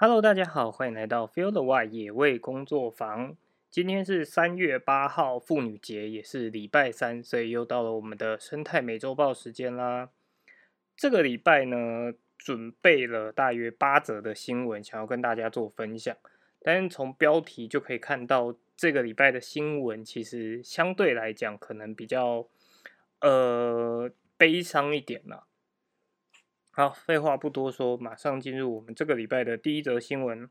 Hello，大家好，欢迎来到 Feel the Y 野味工作坊。今天是三月八号，妇女节，也是礼拜三，所以又到了我们的生态美洲豹时间啦。这个礼拜呢，准备了大约八则的新闻，想要跟大家做分享。但是从标题就可以看到，这个礼拜的新闻其实相对来讲，可能比较呃悲伤一点啦。好，废话不多说，马上进入我们这个礼拜的第一则新闻。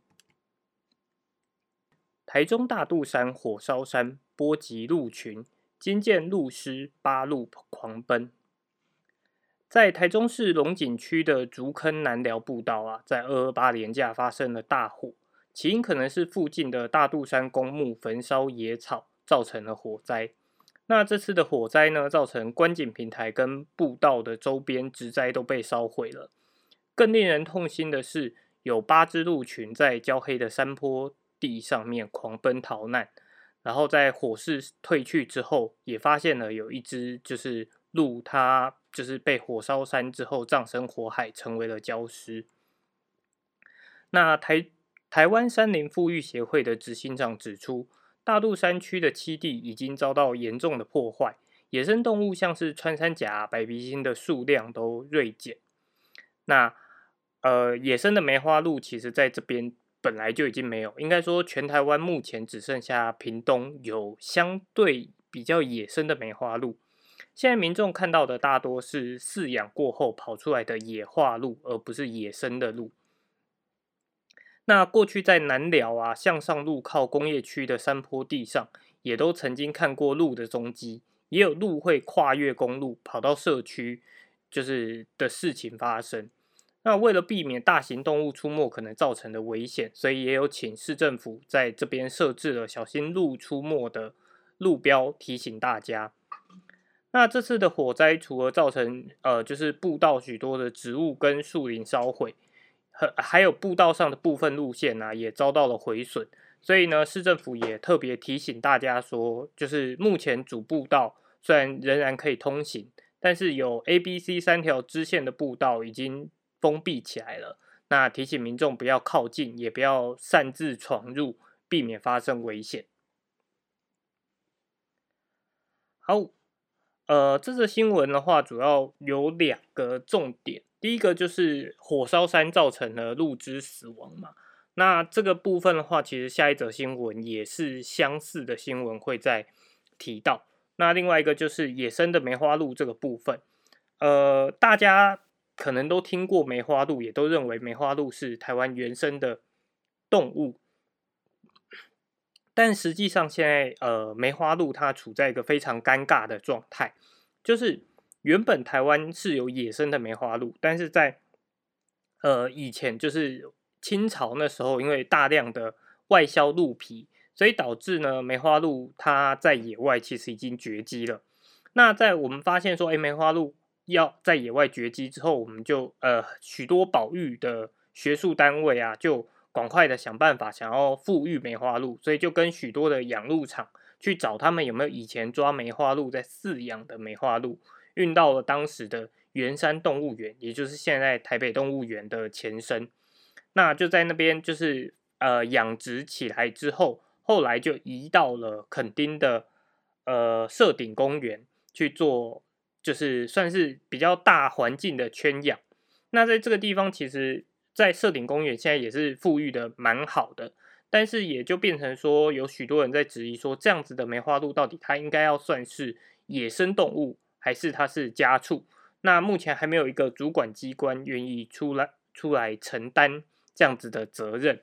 台中大肚山火烧山，波及鹿群，惊见鹿尸八路狂奔。在台中市龙井区的竹坑南寮步道啊，在二二八连假发生了大火，起因可能是附近的大肚山公墓焚烧野草造成了火灾。那这次的火灾呢，造成观景平台跟步道的周边植栽都被烧毁了。更令人痛心的是，有八只鹿群在焦黑的山坡地上面狂奔逃难。然后在火势退去之后，也发现了有一只就是鹿，它就是被火烧山之后葬身火海，成为了焦尸。那台台湾山林富裕协会的执行长指出。大肚山区的栖地已经遭到严重的破坏，野生动物像是穿山甲、白鼻星的数量都锐减。那呃，野生的梅花鹿其实在这边本来就已经没有，应该说全台湾目前只剩下屏东有相对比较野生的梅花鹿。现在民众看到的大多是饲养过后跑出来的野化鹿，而不是野生的鹿。那过去在南寮啊，向上路靠工业区的山坡地上，也都曾经看过鹿的踪迹，也有鹿会跨越公路跑到社区，就是的事情发生。那为了避免大型动物出没可能造成的危险，所以也有请市政府在这边设置了小心鹿出没的路标，提醒大家。那这次的火灾除了造成呃，就是步道许多的植物跟树林烧毁。还有步道上的部分路线呢，也遭到了毁损，所以呢，市政府也特别提醒大家说，就是目前主步道虽然仍然可以通行，但是有 A、B、C 三条支线的步道已经封闭起来了。那提醒民众不要靠近，也不要擅自闯入，避免发生危险。好，呃，这则新闻的话，主要有两个重点。第一个就是火烧山造成了鹿只死亡嘛，那这个部分的话，其实下一则新闻也是相似的新闻会再提到。那另外一个就是野生的梅花鹿这个部分，呃，大家可能都听过梅花鹿，也都认为梅花鹿是台湾原生的动物，但实际上现在呃梅花鹿它处在一个非常尴尬的状态，就是。原本台湾是有野生的梅花鹿，但是在呃以前就是清朝那时候，因为大量的外销鹿皮，所以导致呢梅花鹿它在野外其实已经绝迹了。那在我们发现说，哎，梅花鹿要在野外绝迹之后，我们就呃许多保育的学术单位啊，就赶快的想办法想要复育梅花鹿，所以就跟许多的养鹿场去找他们有没有以前抓梅花鹿在饲养的梅花鹿。运到了当时的圆山动物园，也就是现在台北动物园的前身。那就在那边，就是呃养殖起来之后，后来就移到了垦丁的呃社顶公园去做，就是算是比较大环境的圈养。那在这个地方，其实，在社顶公园现在也是富裕的蛮好的，但是也就变成说，有许多人在质疑说，这样子的梅花鹿到底它应该要算是野生动物？还是它是家畜，那目前还没有一个主管机关愿意出来出来承担这样子的责任，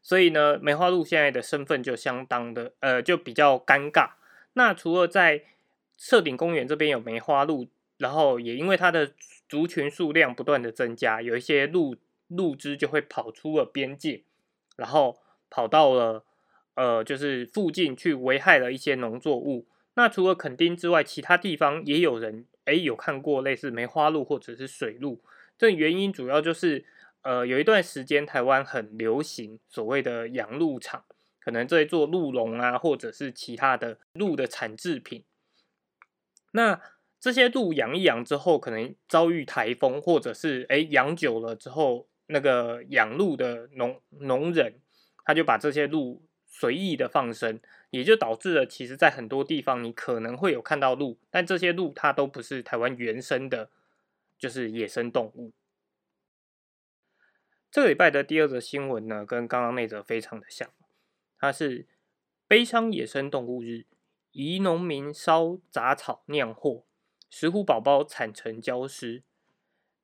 所以呢，梅花鹿现在的身份就相当的呃，就比较尴尬。那除了在社顶公园这边有梅花鹿，然后也因为它的族群数量不断的增加，有一些鹿鹿只就会跑出了边界，然后跑到了呃，就是附近去危害了一些农作物。那除了垦丁之外，其他地方也有人哎有看过类似梅花鹿或者是水鹿。这原因主要就是，呃，有一段时间台湾很流行所谓的养鹿场，可能在做鹿茸啊，或者是其他的鹿的产制品。那这些鹿养一养之后，可能遭遇台风，或者是哎养久了之后那个养鹿的农农人，他就把这些鹿随意的放生，也就导致了其实在很多地方你可能会有看到鹿，但这些鹿它都不是台湾原生的，就是野生动物。这个礼拜的第二则新闻呢，跟刚刚那则非常的像，它是悲伤野生动物日，宜农民烧杂草酿祸，石虎宝宝惨成焦尸。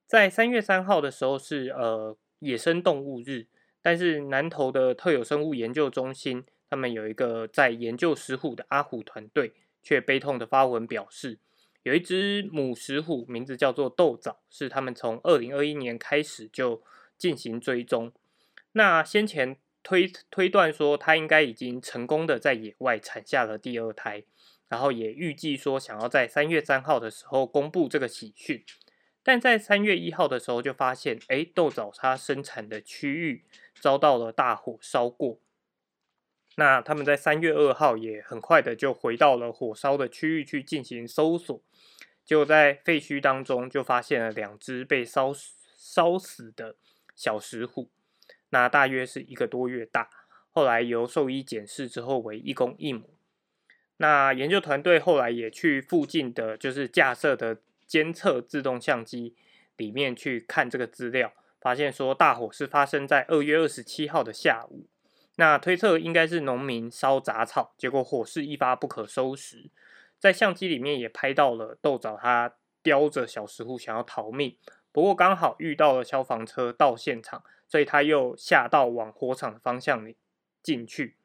在三月三号的时候是呃野生动物日，但是南投的特有生物研究中心，他们有一个在研究石虎的阿虎团队，却悲痛的发文表示，有一只母石虎，名字叫做豆枣，是他们从二零二一年开始就。进行追踪，那先前推推断说，它应该已经成功的在野外产下了第二胎，然后也预计说想要在三月三号的时候公布这个喜讯，但在三月一号的时候就发现，哎，豆枣它生产的区域遭到了大火烧过，那他们在三月二号也很快的就回到了火烧的区域去进行搜索，就在废墟当中就发现了两只被烧烧死的。小石虎，那大约是一个多月大。后来由兽医检视之后为一公一母。那研究团队后来也去附近的就是架设的监测自动相机里面去看这个资料，发现说大火是发生在二月二十七号的下午。那推测应该是农民烧杂草，结果火势一发不可收拾。在相机里面也拍到了豆枣，它叼着小石虎想要逃命。不过刚好遇到了消防车到现场，所以他又下到往火场的方向里进去。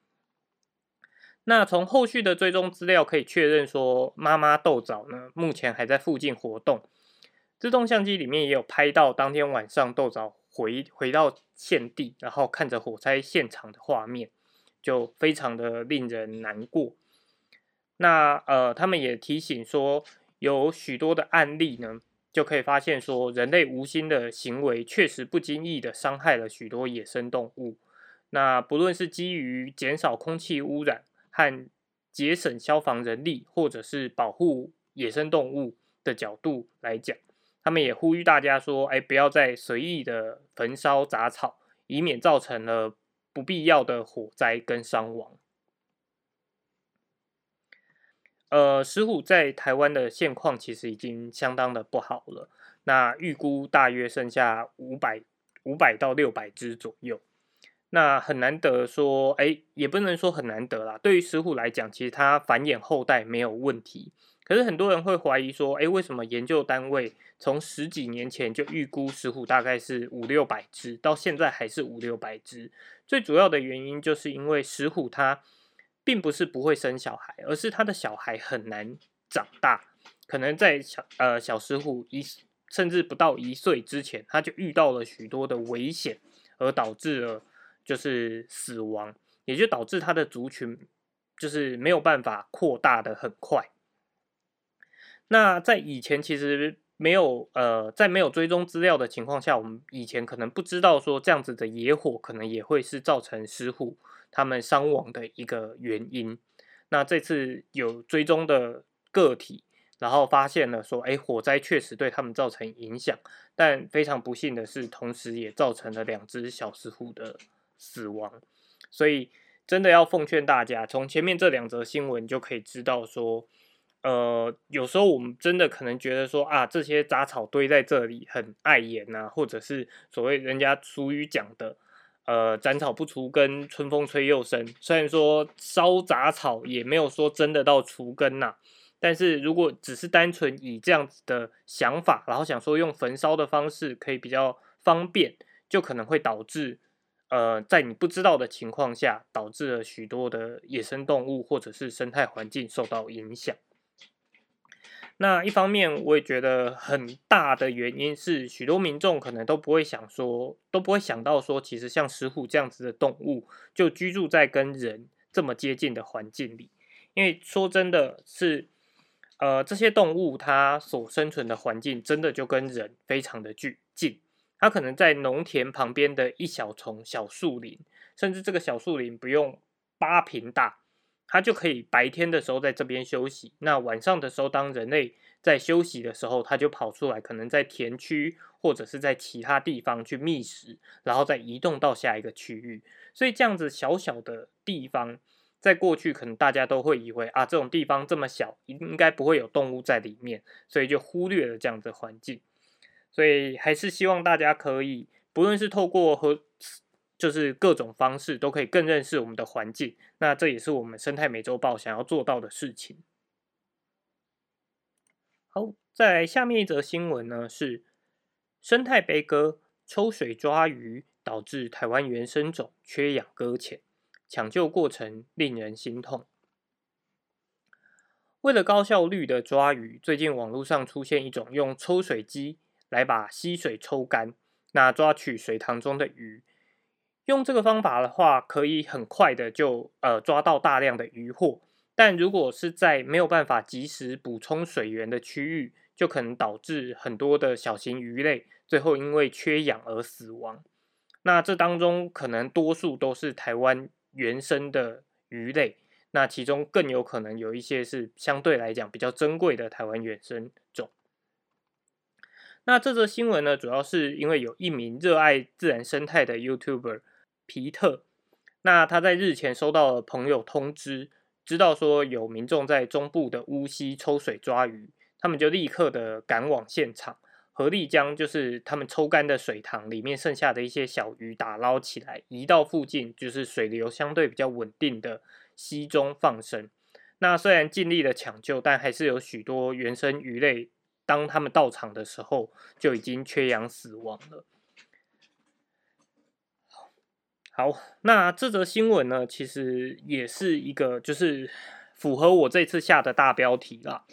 那从后续的追踪资料可以确认说，妈妈豆枣呢目前还在附近活动。自动相机里面也有拍到当天晚上豆枣回回到现地，然后看着火灾现场的画面，就非常的令人难过。那呃，他们也提醒说，有许多的案例呢。就可以发现说，人类无心的行为确实不经意的伤害了许多野生动物。那不论是基于减少空气污染和节省消防人力，或者是保护野生动物的角度来讲，他们也呼吁大家说：，哎，不要再随意的焚烧杂草，以免造成了不必要的火灾跟伤亡。呃，石虎在台湾的现况其实已经相当的不好了。那预估大约剩下五百五百到六百只左右。那很难得说，哎，也不能说很难得啦。对于石虎来讲，其实它繁衍后代没有问题。可是很多人会怀疑说，哎，为什么研究单位从十几年前就预估石虎大概是五六百只，到现在还是五六百只？最主要的原因就是因为石虎它。并不是不会生小孩，而是它的小孩很难长大，可能在小呃小石虎一甚至不到一岁之前，他就遇到了许多的危险，而导致了就是死亡，也就导致他的族群就是没有办法扩大的很快。那在以前其实没有呃在没有追踪资料的情况下，我们以前可能不知道说这样子的野火可能也会是造成石虎。他们伤亡的一个原因。那这次有追踪的个体，然后发现了说，哎，火灾确实对他们造成影响，但非常不幸的是，同时也造成了两只小石虎的死亡。所以，真的要奉劝大家，从前面这两则新闻就可以知道说，呃，有时候我们真的可能觉得说，啊，这些杂草堆在这里很碍眼呐，或者是所谓人家俗语讲的。呃，斩草不除根，春风吹又生。虽然说烧杂草也没有说真的到除根呐，但是如果只是单纯以这样子的想法，然后想说用焚烧的方式可以比较方便，就可能会导致呃，在你不知道的情况下，导致了许多的野生动物或者是生态环境受到影响。那一方面，我也觉得很大的原因是，许多民众可能都不会想说，都不会想到说，其实像石虎这样子的动物，就居住在跟人这么接近的环境里。因为说真的是，呃，这些动物它所生存的环境，真的就跟人非常的近。它可能在农田旁边的一小丛小树林，甚至这个小树林不用八平大。它就可以白天的时候在这边休息，那晚上的时候，当人类在休息的时候，它就跑出来，可能在田区或者是在其他地方去觅食，然后再移动到下一个区域。所以这样子小小的地方，在过去可能大家都会以为啊，这种地方这么小，应该不会有动物在里面，所以就忽略了这样子环境。所以还是希望大家可以，不论是透过和。就是各种方式都可以更认识我们的环境，那这也是我们生态美洲豹想要做到的事情。好，再来下面一则新闻呢，是生态悲歌：抽水抓鱼导致台湾原生种缺氧搁浅，抢救过程令人心痛。为了高效率的抓鱼，最近网络上出现一种用抽水机来把溪水抽干，那抓取水塘中的鱼。用这个方法的话，可以很快的就呃抓到大量的鱼获，但如果是在没有办法及时补充水源的区域，就可能导致很多的小型鱼类最后因为缺氧而死亡。那这当中可能多数都是台湾原生的鱼类，那其中更有可能有一些是相对来讲比较珍贵的台湾原生种。那这则新闻呢，主要是因为有一名热爱自然生态的 YouTuber。皮特，那他在日前收到了朋友通知，知道说有民众在中部的乌溪抽水抓鱼，他们就立刻的赶往现场，合力将就是他们抽干的水塘里面剩下的一些小鱼打捞起来，移到附近就是水流相对比较稳定的溪中放生。那虽然尽力的抢救，但还是有许多原生鱼类，当他们到场的时候就已经缺氧死亡了。好，那这则新闻呢，其实也是一个，就是符合我这次下的大标题啦。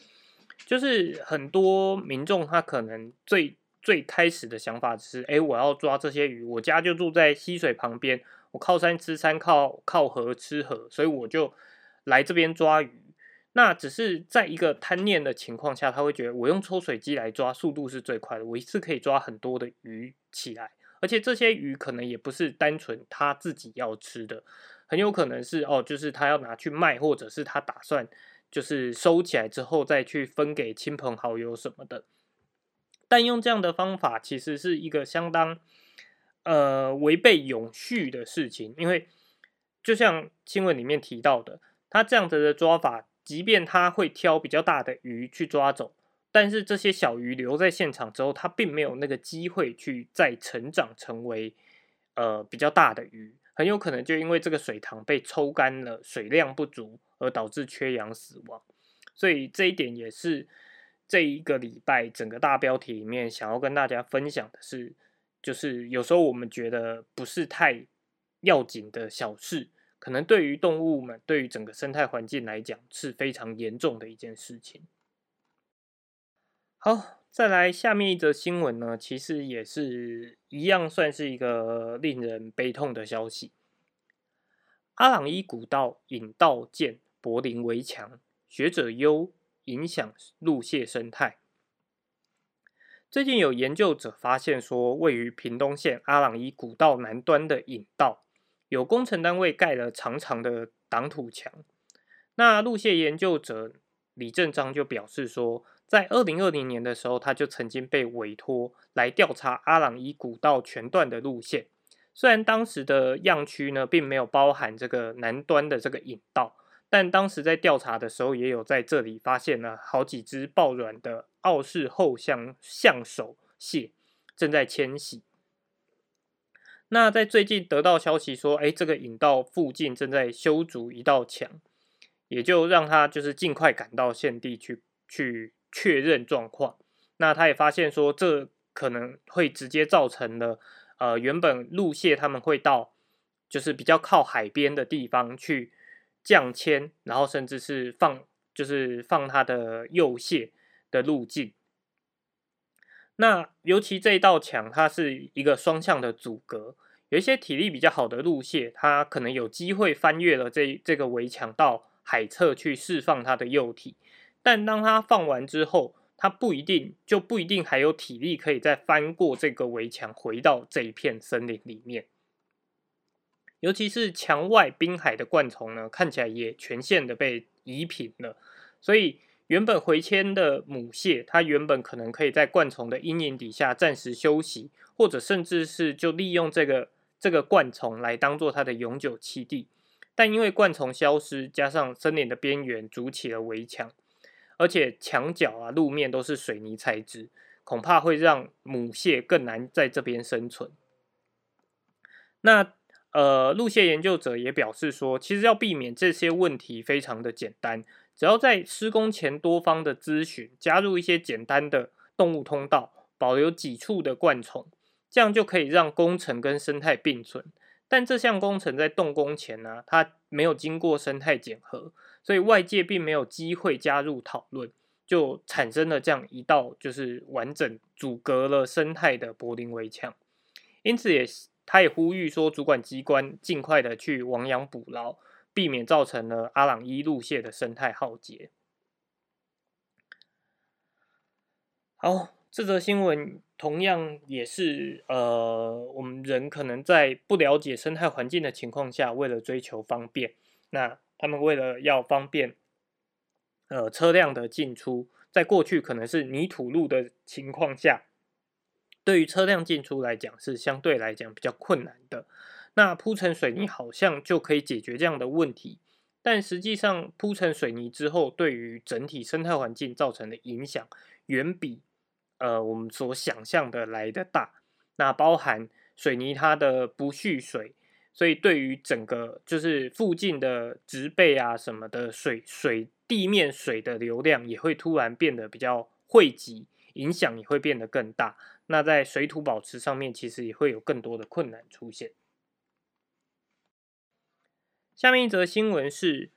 就是很多民众他可能最最开始的想法是，哎，我要抓这些鱼，我家就住在溪水旁边，我靠山吃山，靠靠河吃河，所以我就来这边抓鱼。那只是在一个贪念的情况下，他会觉得我用抽水机来抓，速度是最快的，我一次可以抓很多的鱼起来。而且这些鱼可能也不是单纯他自己要吃的，很有可能是哦，就是他要拿去卖，或者是他打算就是收起来之后再去分给亲朋好友什么的。但用这样的方法其实是一个相当呃违背永续的事情，因为就像新闻里面提到的，他这样子的抓法，即便他会挑比较大的鱼去抓走。但是这些小鱼留在现场之后，它并没有那个机会去再成长成为呃比较大的鱼，很有可能就因为这个水塘被抽干了，水量不足而导致缺氧死亡。所以这一点也是这一个礼拜整个大标题里面想要跟大家分享的是，就是有时候我们觉得不是太要紧的小事，可能对于动物们、对于整个生态环境来讲是非常严重的一件事情。好，再来下面一则新闻呢，其实也是一样，算是一个令人悲痛的消息。阿朗伊古道引道建柏林围墙，学者忧影响陆蟹生态。最近有研究者发现说，位于屏东县阿朗伊古道南端的引道，有工程单位盖了长长的挡土墙。那陆蟹研究者李正章就表示说。在二零二零年的时候，他就曾经被委托来调查阿朗伊古道全段的路线。虽然当时的样区呢，并没有包含这个南端的这个引道，但当时在调查的时候，也有在这里发现了好几只抱卵的澳式后象象手蟹正在迁徙。那在最近得到消息说，哎，这个引道附近正在修筑一道墙，也就让他就是尽快赶到现地去去。确认状况，那他也发现说，这可能会直接造成了，呃，原本陆蟹他们会到，就是比较靠海边的地方去降迁，然后甚至是放，就是放它的幼蟹的路径。那尤其这一道墙，它是一个双向的阻隔，有一些体力比较好的陆蟹，它可能有机会翻越了这这个围墙到海侧去释放它的幼体。但当它放完之后，它不一定就不一定还有体力可以再翻过这个围墙回到这一片森林里面。尤其是墙外滨海的灌丛呢，看起来也全线的被移平了。所以原本回迁的母蟹，它原本可能可以在灌丛的阴影底下暂时休息，或者甚至是就利用这个这个灌丛来当做它的永久栖地。但因为灌丛消失，加上森林的边缘筑起了围墙，而且墙角啊、路面都是水泥材质，恐怕会让母蟹更难在这边生存。那呃，路蟹研究者也表示说，其实要避免这些问题非常的简单，只要在施工前多方的咨询，加入一些简单的动物通道，保留几处的灌丛，这样就可以让工程跟生态并存。但这项工程在动工前呢，它没有经过生态检核，所以外界并没有机会加入讨论，就产生了这样一道就是完整阻隔了生态的柏林围墙。因此，也他也呼吁说，主管机关尽快的去亡羊补牢，避免造成了阿朗伊路线的生态浩劫。好。这则新闻同样也是，呃，我们人可能在不了解生态环境的情况下，为了追求方便，那他们为了要方便，呃，车辆的进出，在过去可能是泥土路的情况下，对于车辆进出来讲是相对来讲比较困难的。那铺成水泥好像就可以解决这样的问题，但实际上铺成水泥之后，对于整体生态环境造成的影响远比。呃，我们所想象的来的大，那包含水泥它的不蓄水，所以对于整个就是附近的植被啊什么的水水地面水的流量也会突然变得比较汇集，影响也会变得更大。那在水土保持上面，其实也会有更多的困难出现。下面一则新闻是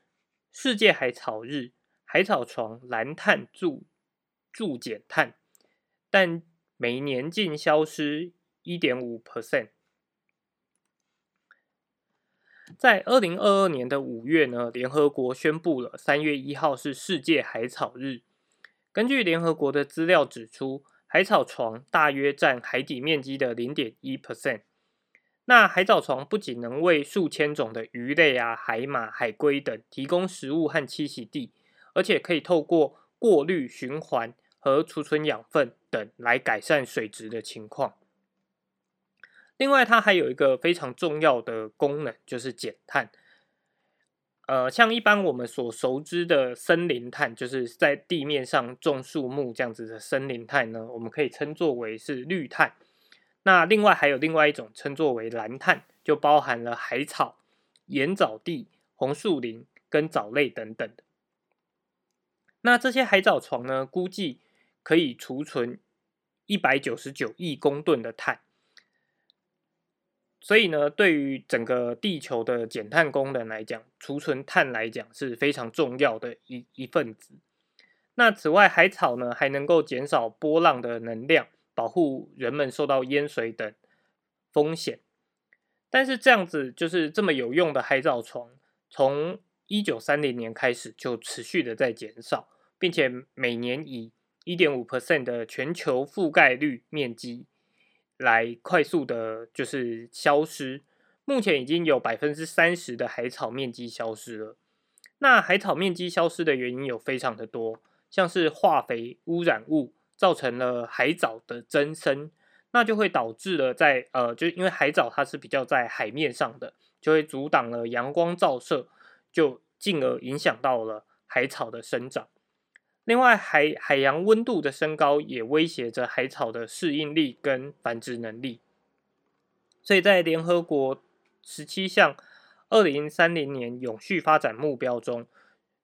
世界海草日，海草床蓝碳助助减碳。但每年净消失一点五 percent。在二零二二年的五月呢，联合国宣布了三月一号是世界海草日。根据联合国的资料指出，海草床大约占海底面积的零点一 percent。那海藻床不仅能为数千种的鱼类啊、海马、海龟等提供食物和栖息地，而且可以透过过滤循环。和储存养分等来改善水质的情况。另外，它还有一个非常重要的功能，就是减碳。呃，像一般我们所熟知的森林碳，就是在地面上种树木这样子的森林碳呢，我们可以称作为是绿碳。那另外还有另外一种称作为蓝碳，就包含了海草、盐藻地、红树林跟藻类等等。那这些海藻床呢，估计。可以储存一百九十九亿公吨的碳，所以呢，对于整个地球的减碳功能来讲，储存碳来讲是非常重要的一一份子。那此外，海草呢还能够减少波浪的能量，保护人们受到淹水等风险。但是这样子就是这么有用的海藻床，从一九三零年开始就持续的在减少，并且每年以一点五 percent 的全球覆盖率面积来快速的，就是消失。目前已经有百分之三十的海草面积消失了。那海草面积消失的原因有非常的多，像是化肥污染物造成了海藻的增生，那就会导致了在呃，就因为海藻它是比较在海面上的，就会阻挡了阳光照射，就进而影响到了海草的生长。另外，海海洋温度的升高也威胁着海草的适应力跟繁殖能力。所以在联合国十七项二零三零年永续发展目标中，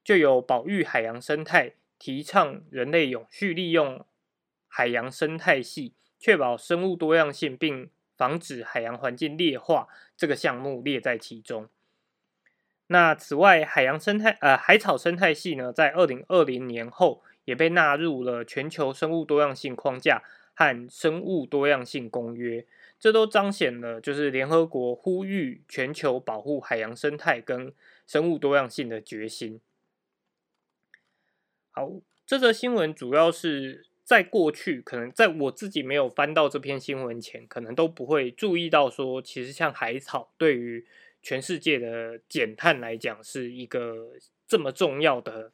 就有保育海洋生态、提倡人类永续利用海洋生态系、确保生物多样性，并防止海洋环境劣化这个项目列在其中。那此外，海洋生态呃海草生态系呢，在二零二零年后也被纳入了全球生物多样性框架和生物多样性公约，这都彰显了就是联合国呼吁全球保护海洋生态跟生物多样性的决心。好，这则新闻主要是在过去，可能在我自己没有翻到这篇新闻前，可能都不会注意到说，其实像海草对于全世界的减碳来讲是一个这么重要的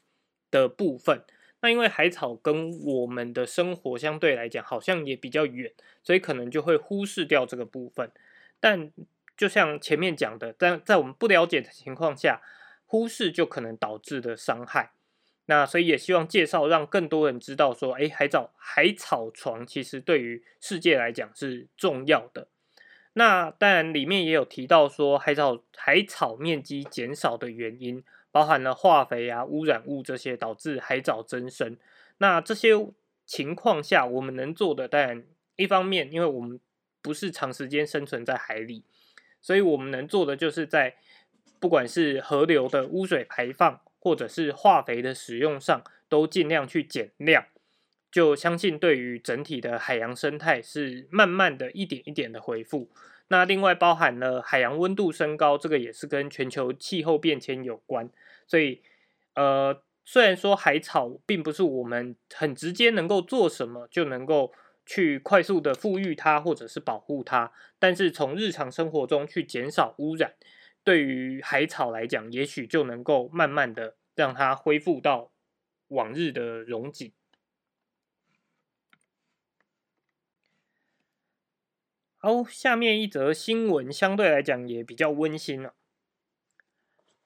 的部分。那因为海草跟我们的生活相对来讲好像也比较远，所以可能就会忽视掉这个部分。但就像前面讲的，但在我们不了解的情况下，忽视就可能导致的伤害。那所以也希望介绍，让更多人知道说，哎，海藻海草床其实对于世界来讲是重要的。那当然里面也有提到说，海藻海草面积减少的原因。包含了化肥啊、污染物这些，导致海藻增生。那这些情况下，我们能做的，当然一方面，因为我们不是长时间生存在海里，所以我们能做的就是在不管是河流的污水排放，或者是化肥的使用上，都尽量去减量。就相信对于整体的海洋生态是慢慢的一点一点的恢复。那另外包含了海洋温度升高，这个也是跟全球气候变迁有关。所以，呃，虽然说海草并不是我们很直接能够做什么就能够去快速的富裕它或者是保护它，但是从日常生活中去减少污染，对于海草来讲，也许就能够慢慢的让它恢复到往日的荣景。好，下面一则新闻相对来讲也比较温馨了。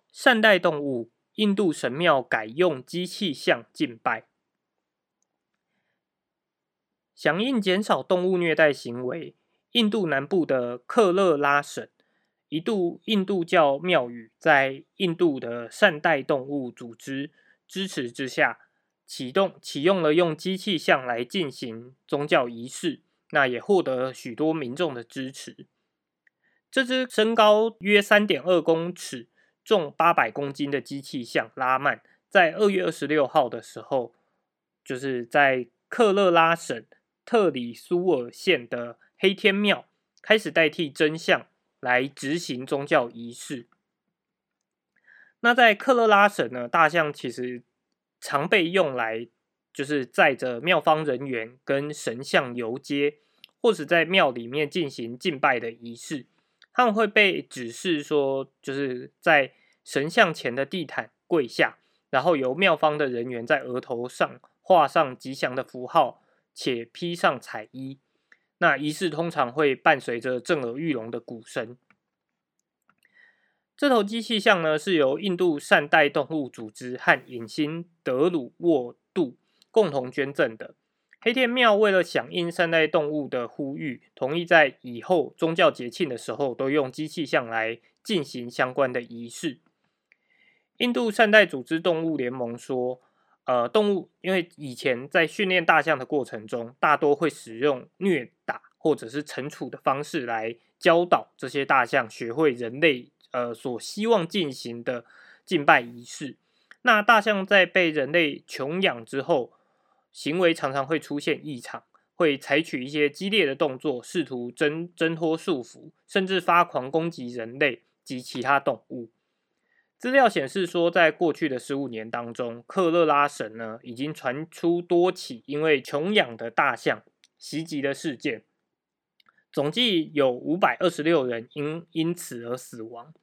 善待动物，印度神庙改用机器像敬拜，响应减少动物虐待行为。印度南部的克勒拉省，一度印度教庙宇在印度的善待动物组织支持之下，启动启用了用机器像来进行宗教仪式。那也获得许多民众的支持。这只身高约三点二公尺、重八百公斤的机器象拉曼，在二月二十六号的时候，就是在克勒拉省特里苏尔县的黑天庙，开始代替真相来执行宗教仪式。那在克勒拉省呢，大象其实常被用来，就是载着庙方人员跟神像游街。或者在庙里面进行敬拜的仪式，他们会被指示说，就是在神像前的地毯跪下，然后由庙方的人员在额头上画上吉祥的符号，且披上彩衣。那仪式通常会伴随着震耳欲聋的鼓声。这头机器像呢，是由印度善待动物组织和影星德鲁沃杜共同捐赠的。黑天庙为了响应善待动物的呼吁，同意在以后宗教节庆的时候都用机器象来进行相关的仪式。印度善待组织动物联盟说：“呃，动物因为以前在训练大象的过程中，大多会使用虐打或者是惩处的方式来教导这些大象学会人类呃所希望进行的敬拜仪式。那大象在被人类穷养之后。”行为常常会出现异常，会采取一些激烈的动作，试图挣挣脱束缚，甚至发狂攻击人类及其他动物。资料显示说，在过去的十五年当中，克勒拉省呢已经传出多起因为穷养的大象袭击的事件，总计有五百二十六人因因此而死亡。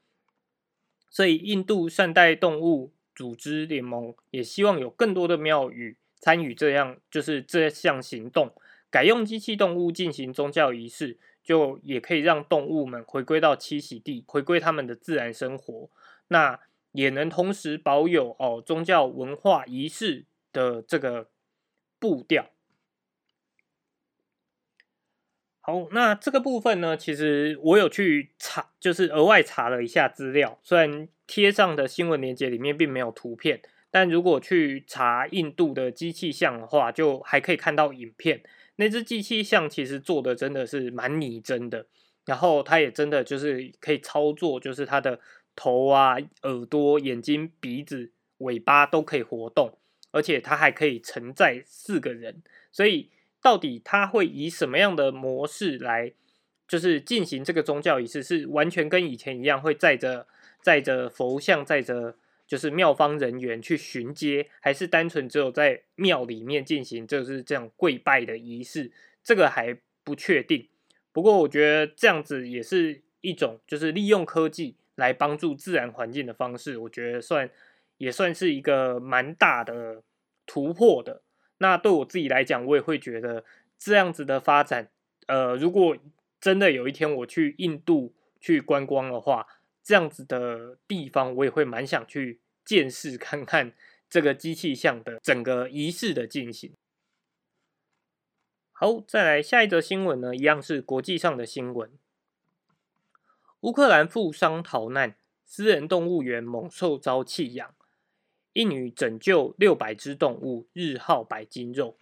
所以，印度善待动物组织联盟也希望有更多的庙宇。参与这样就是这项行动，改用机器动物进行宗教仪式，就也可以让动物们回归到栖息地，回归他们的自然生活。那也能同时保有哦宗教文化仪式的这个步调。好，那这个部分呢，其实我有去查，就是额外查了一下资料，虽然贴上的新闻链接里面并没有图片。但如果去查印度的机器像的话，就还可以看到影片。那只机器像其实做的真的是蛮拟真的，然后它也真的就是可以操作，就是它的头啊、耳朵、眼睛、鼻子、尾巴都可以活动，而且它还可以承载四个人。所以到底它会以什么样的模式来，就是进行这个宗教仪式，是完全跟以前一样，会载着载着佛像，载着。就是庙方人员去巡街，还是单纯只有在庙里面进行，就是这样跪拜的仪式，这个还不确定。不过我觉得这样子也是一种，就是利用科技来帮助自然环境的方式，我觉得算也算是一个蛮大的突破的。那对我自己来讲，我也会觉得这样子的发展，呃，如果真的有一天我去印度去观光的话，这样子的地方，我也会蛮想去见识看看这个机器象的整个仪式的进行。好，再来下一则新闻呢，一样是国际上的新闻。乌克兰富商逃难，私人动物园猛兽遭弃养，一女拯救六百只动物，日耗百斤肉。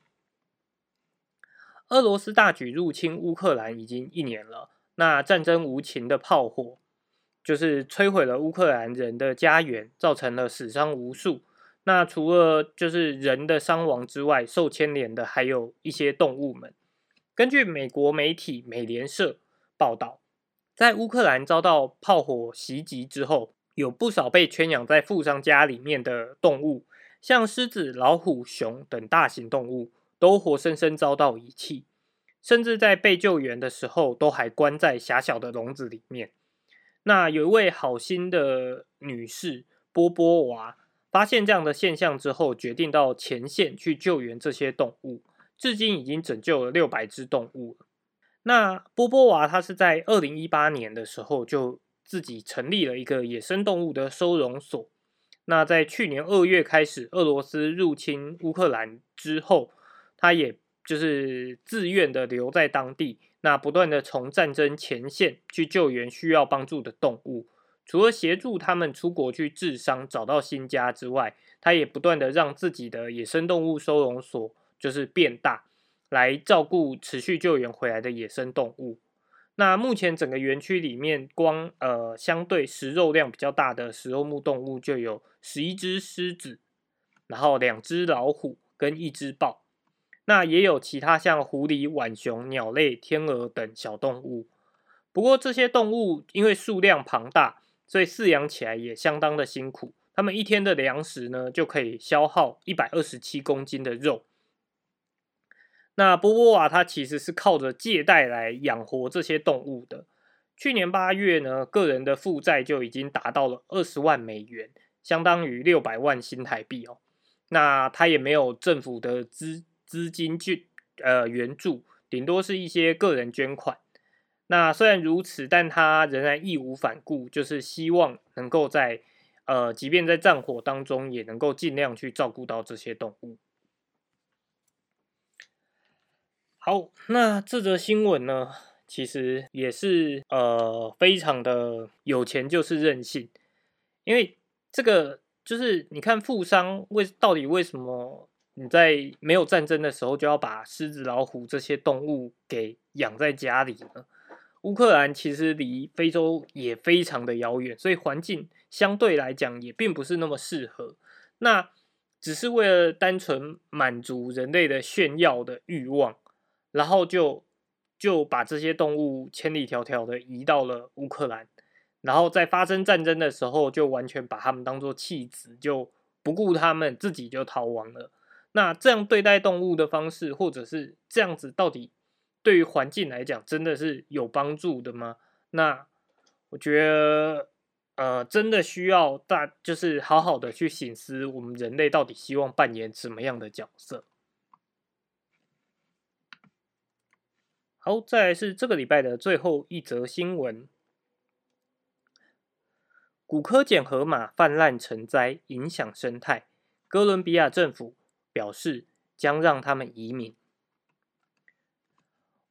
俄罗斯大举入侵乌克兰已经一年了，那战争无情的炮火，就是摧毁了乌克兰人的家园，造成了死伤无数。那除了就是人的伤亡之外，受牵连的还有一些动物们。根据美国媒体美联社报道，在乌克兰遭到炮火袭击之后，有不少被圈养在富商家里面的动物，像狮子、老虎、熊等大型动物，都活生生遭到遗弃，甚至在被救援的时候，都还关在狭小的笼子里面。那有一位好心的女士波波娃。发现这样的现象之后，决定到前线去救援这些动物。至今已经拯救了六百只动物。那波波娃她是在二零一八年的时候就自己成立了一个野生动物的收容所。那在去年二月开始，俄罗斯入侵乌克兰之后，他也就是自愿的留在当地，那不断的从战争前线去救援需要帮助的动物。除了协助他们出国去治伤、找到新家之外，他也不断的让自己的野生动物收容所就是变大，来照顾持续救援回来的野生动物。那目前整个园区里面，光呃相对食肉量比较大的食肉目动物就有十一只狮子，然后两只老虎跟一只豹。那也有其他像狐狸、浣熊、鸟类、天鹅等小动物。不过这些动物因为数量庞大。所以饲养起来也相当的辛苦，他们一天的粮食呢就可以消耗一百二十七公斤的肉。那波波娃他其实是靠着借贷来养活这些动物的。去年八月呢，个人的负债就已经达到了二十万美元，相当于六百万新台币哦。那他也没有政府的资资金去呃援助，顶多是一些个人捐款。那虽然如此，但他仍然义无反顾，就是希望能够在呃，即便在战火当中，也能够尽量去照顾到这些动物。好，那这则新闻呢，其实也是呃，非常的有钱就是任性，因为这个就是你看富商为到底为什么你在没有战争的时候就要把狮子、老虎这些动物给养在家里呢？乌克兰其实离非洲也非常的遥远，所以环境相对来讲也并不是那么适合。那只是为了单纯满足人类的炫耀的欲望，然后就就把这些动物千里迢迢的移到了乌克兰，然后在发生战争的时候，就完全把他们当做弃子，就不顾他们，自己就逃亡了。那这样对待动物的方式，或者是这样子，到底？对于环境来讲，真的是有帮助的吗？那我觉得，呃，真的需要大，就是好好的去醒思，我们人类到底希望扮演什么样的角色。好，再来是这个礼拜的最后一则新闻：古柯碱河马泛滥成灾，影响生态。哥伦比亚政府表示将让他们移民。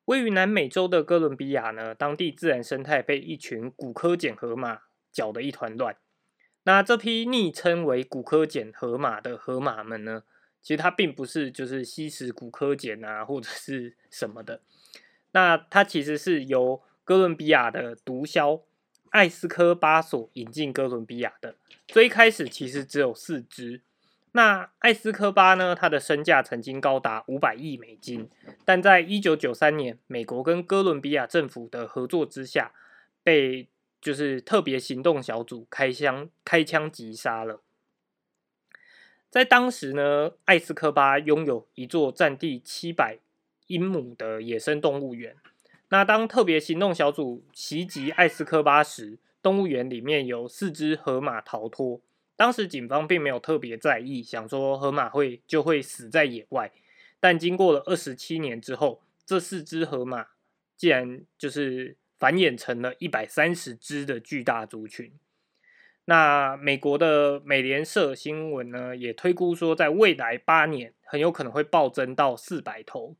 位于南美洲的哥伦比亚呢，当地自然生态被一群古柯碱河马搅得一团乱。那这批昵称为古柯碱河马的河马们呢，其实它并不是就是吸食古柯碱啊，或者是什么的。那它其实是由哥伦比亚的毒枭艾斯科巴所引进哥伦比亚的。最开始其实只有四只。那艾斯科巴呢？他的身价曾经高达五百亿美金，但在一九九三年，美国跟哥伦比亚政府的合作之下，被就是特别行动小组开枪开枪击杀了。在当时呢，艾斯科巴拥有一座占地七百英亩的野生动物园。那当特别行动小组袭击艾斯科巴时，动物园里面有四只河马逃脱。当时警方并没有特别在意，想说河马会就会死在野外。但经过了二十七年之后，这四只河马竟然就是繁衍成了一百三十只的巨大族群。那美国的美联社新闻呢，也推估说，在未来八年很有可能会暴增到四百头。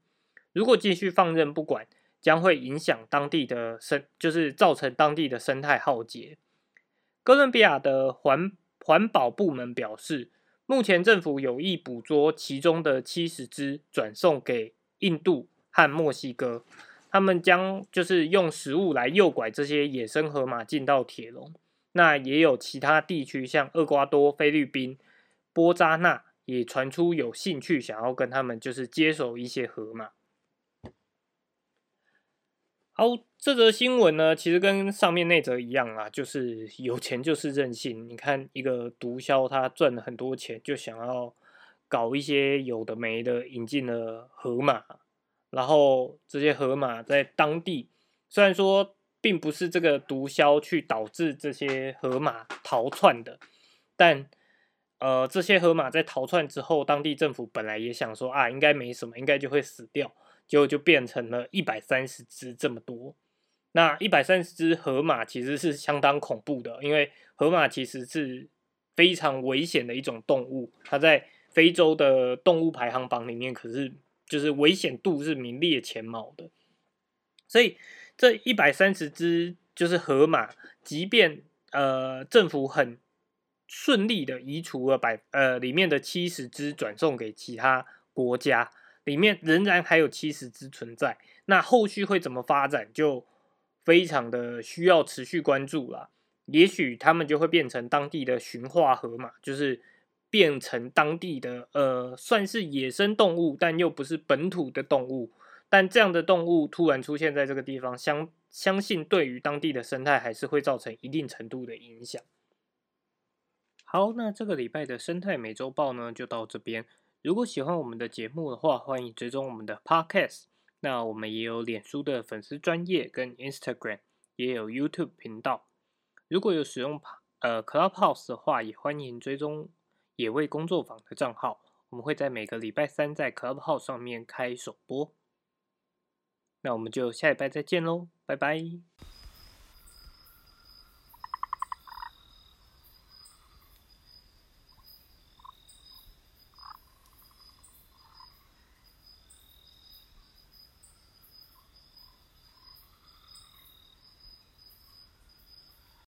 如果继续放任不管，将会影响当地的生，就是造成当地的生态浩劫。哥伦比亚的环环保部门表示，目前政府有意捕捉其中的七十只，转送给印度和墨西哥。他们将就是用食物来诱拐这些野生河马进到铁笼。那也有其他地区，像厄瓜多、菲律宾、波扎那，也传出有兴趣想要跟他们就是接手一些河马。好，这则新闻呢，其实跟上面那则一样啊，就是有钱就是任性。你看，一个毒枭他赚了很多钱，就想要搞一些有的没的，引进了河马，然后这些河马在当地，虽然说并不是这个毒枭去导致这些河马逃窜的，但呃，这些河马在逃窜之后，当地政府本来也想说啊，应该没什么，应该就会死掉。结果就变成了一百三十只这么多，那一百三十只河马其实是相当恐怖的，因为河马其实是非常危险的一种动物，它在非洲的动物排行榜里面可是就是危险度是名列前茅的。所以这一百三十只就是河马，即便呃政府很顺利的移除了百呃里面的七十只，转送给其他国家。里面仍然还有七十只存在，那后续会怎么发展，就非常的需要持续关注了。也许他们就会变成当地的驯化河马，就是变成当地的呃，算是野生动物，但又不是本土的动物。但这样的动物突然出现在这个地方，相相信对于当地的生态还是会造成一定程度的影响。好，那这个礼拜的生态美洲豹呢，就到这边。如果喜欢我们的节目的话，欢迎追踪我们的 Podcast。那我们也有脸书的粉丝专业跟 Instagram，也有 YouTube 频道。如果有使用呃 Clubhouse 的话，也欢迎追踪野味工作坊的账号。我们会在每个礼拜三在 Clubhouse 上面开首播。那我们就下礼拜再见喽，拜拜。